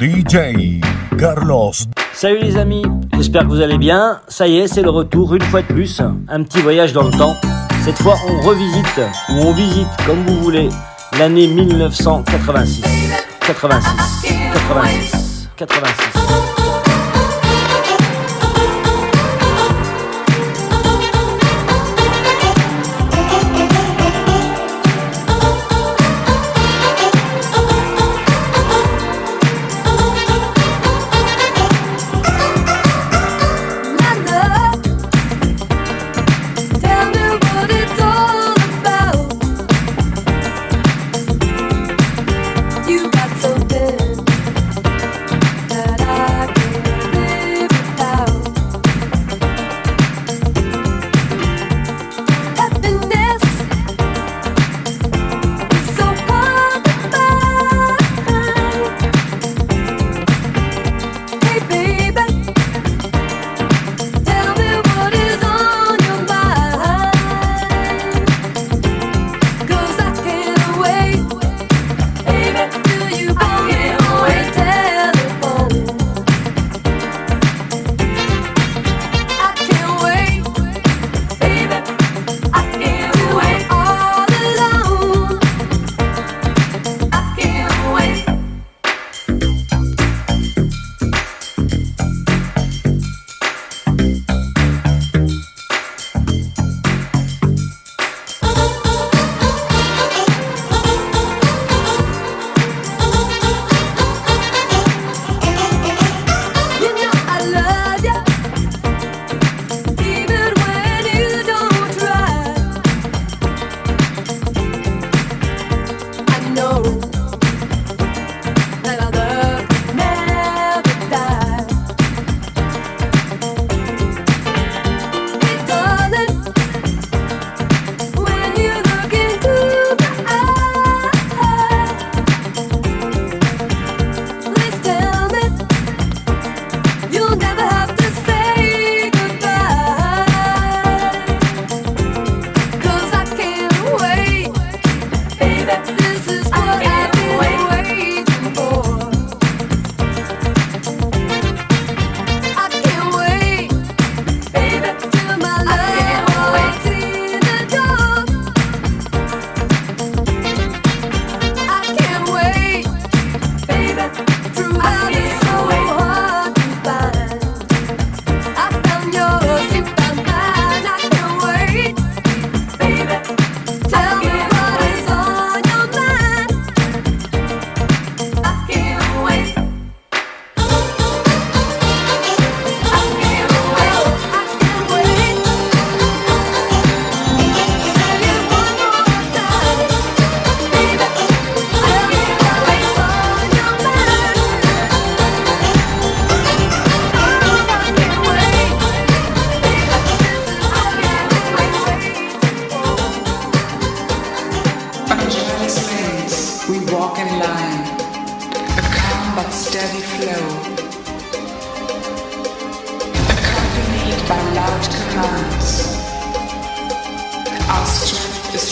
DJ Carlos. Salut les amis, j'espère que vous allez bien. Ça y est, c'est le retour une fois de plus. Un petit voyage dans le temps. Cette fois, on revisite, ou on visite, comme vous voulez, l'année 1986. 86, 86, 86.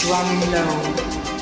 drum low.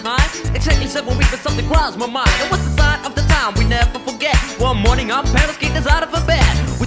Behind. Exactly seven weeks, but something crossed my mind. It was the sign of the time we never forget. One morning, our parents kicked us out of a bed. We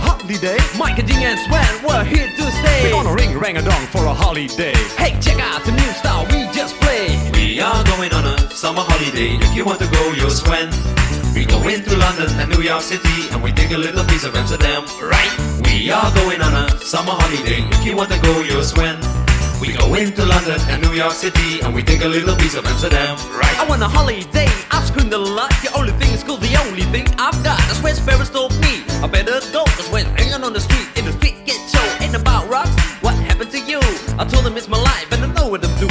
holiday. Mike and G and Sven, we're here to stay. We're gonna ring rang a dong for a holiday. Hey, check out the new style we just played. We are going on a summer holiday. If you want to go, you'll swim. We go into London and New York City and we take a little piece of Amsterdam, right? We are going on a summer holiday. If you want to go, you'll swim. We go into London and New York City and we take a little piece of Amsterdam, right? I want a holiday, I've screamed a lot. The only thing is cool, the only thing I've got. That's where Ferris told me. I better go, cause when hanging on the street, in the street get show, ain't about rocks. What happened to you? I told him it's my life and I know what I'm doing.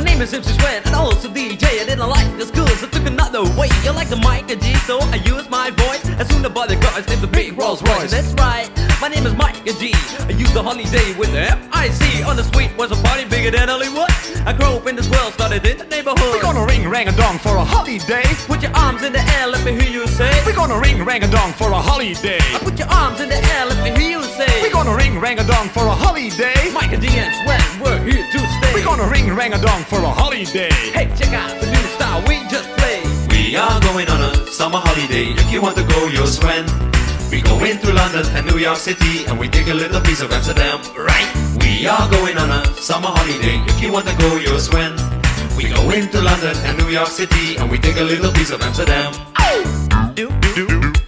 My name is MC Sven and also DJ. I didn't like the schools, I took another way. You like the Miker G, so I used my voice. As soon as the guys named the big Rolls Royce. That's right, my name is Miker G. I used the holiday with the F-I-C. On the street was a party bigger than Hollywood. I grew up in this world, started in the neighborhood. We're gonna ring rang a dong for a holiday. Put your arms in the air, let me hear you say. We're gonna ring rang a dong for a holiday. Put your arms in the air, let me hear you say. We're gonna ring rang a dong for a holiday. Mike and G and Sven, we're here to stay. We're gonna ring rang a dong for a holiday. Hey, check out the new style we just played. We are going on a summer holiday. If you want to go, you'll swim. We go into London and New York City and we take a little piece of Amsterdam, right? We are going on a summer holiday. If you want to go, you'll swim. We go into London and New York City and we take a little piece of Amsterdam. Do do do do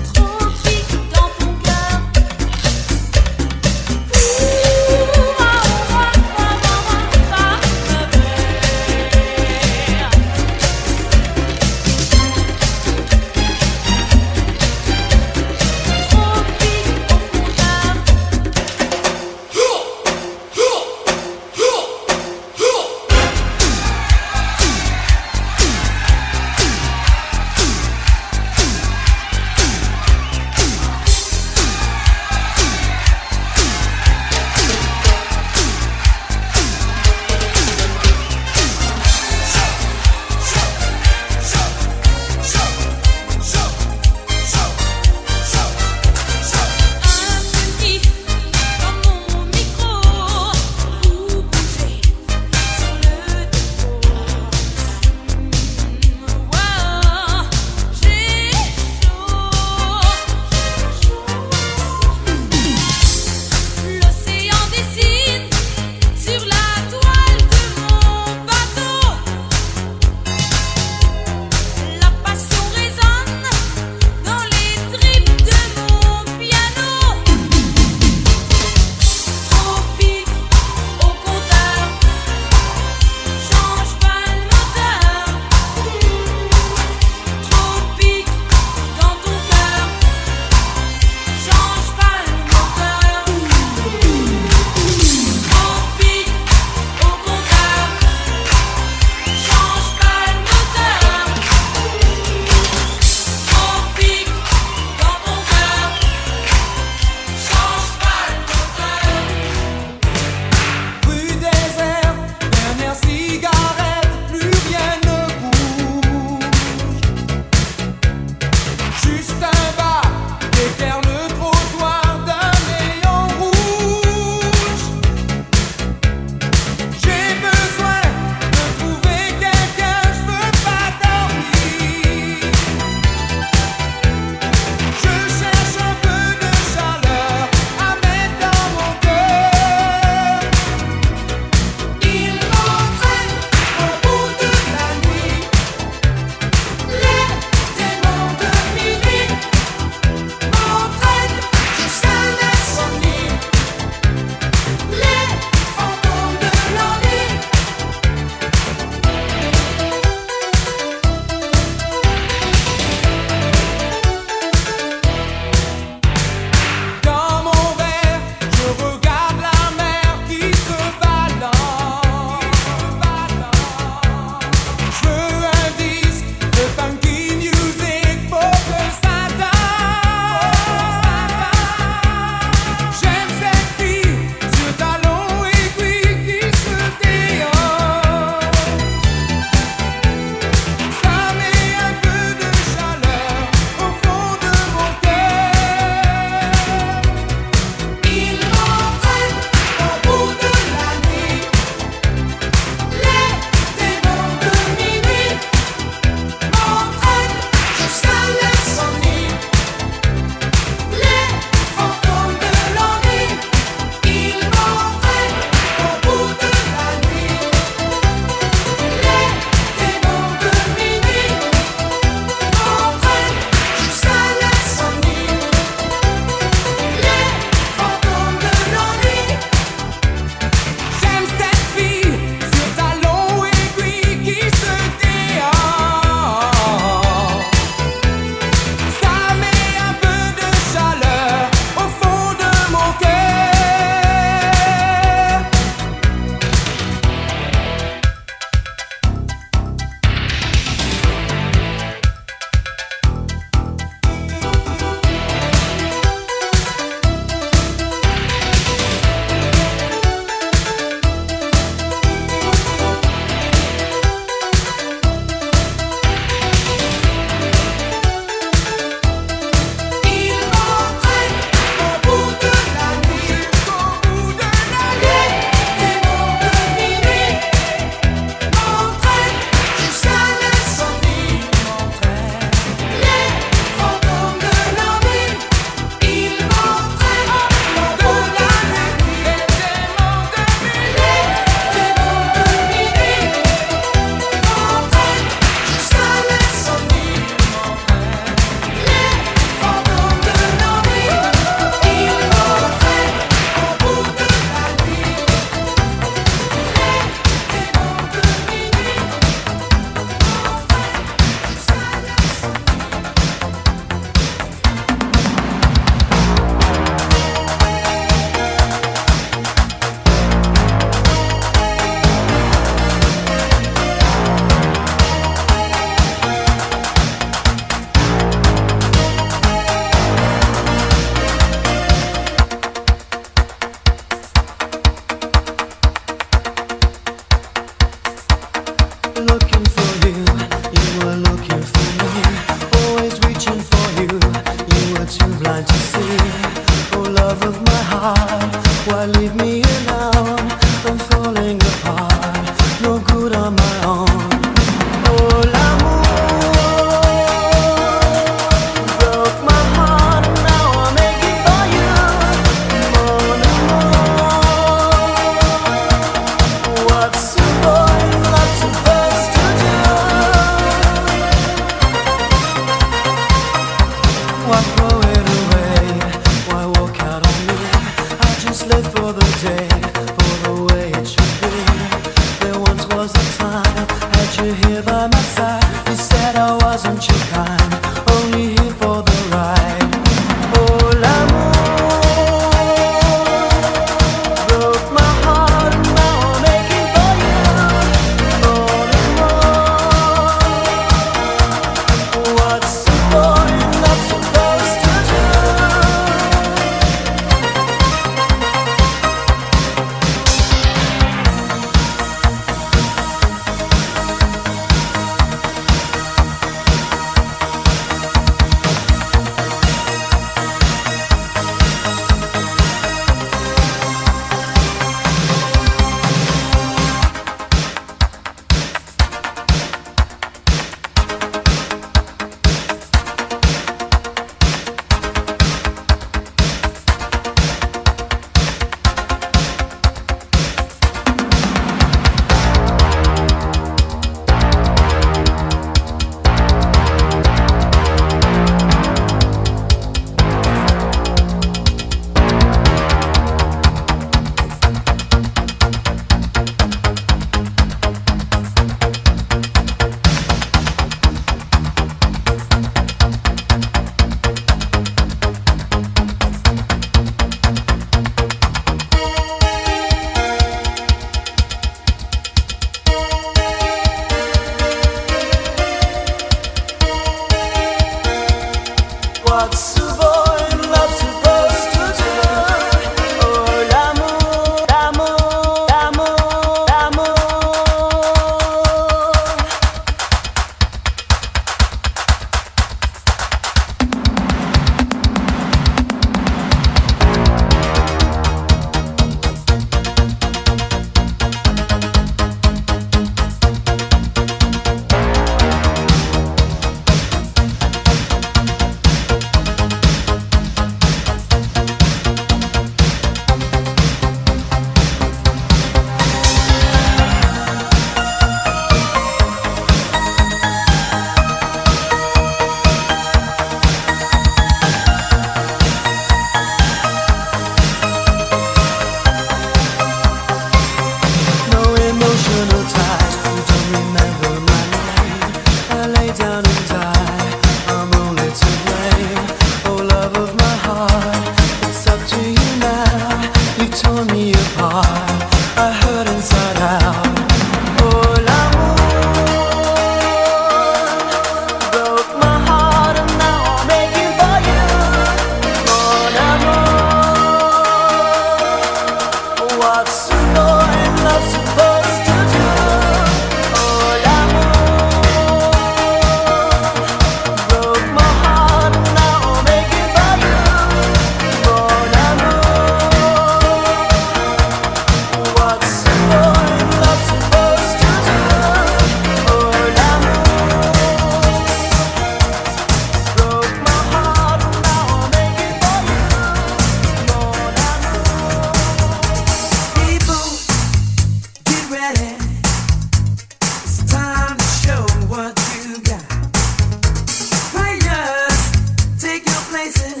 nice and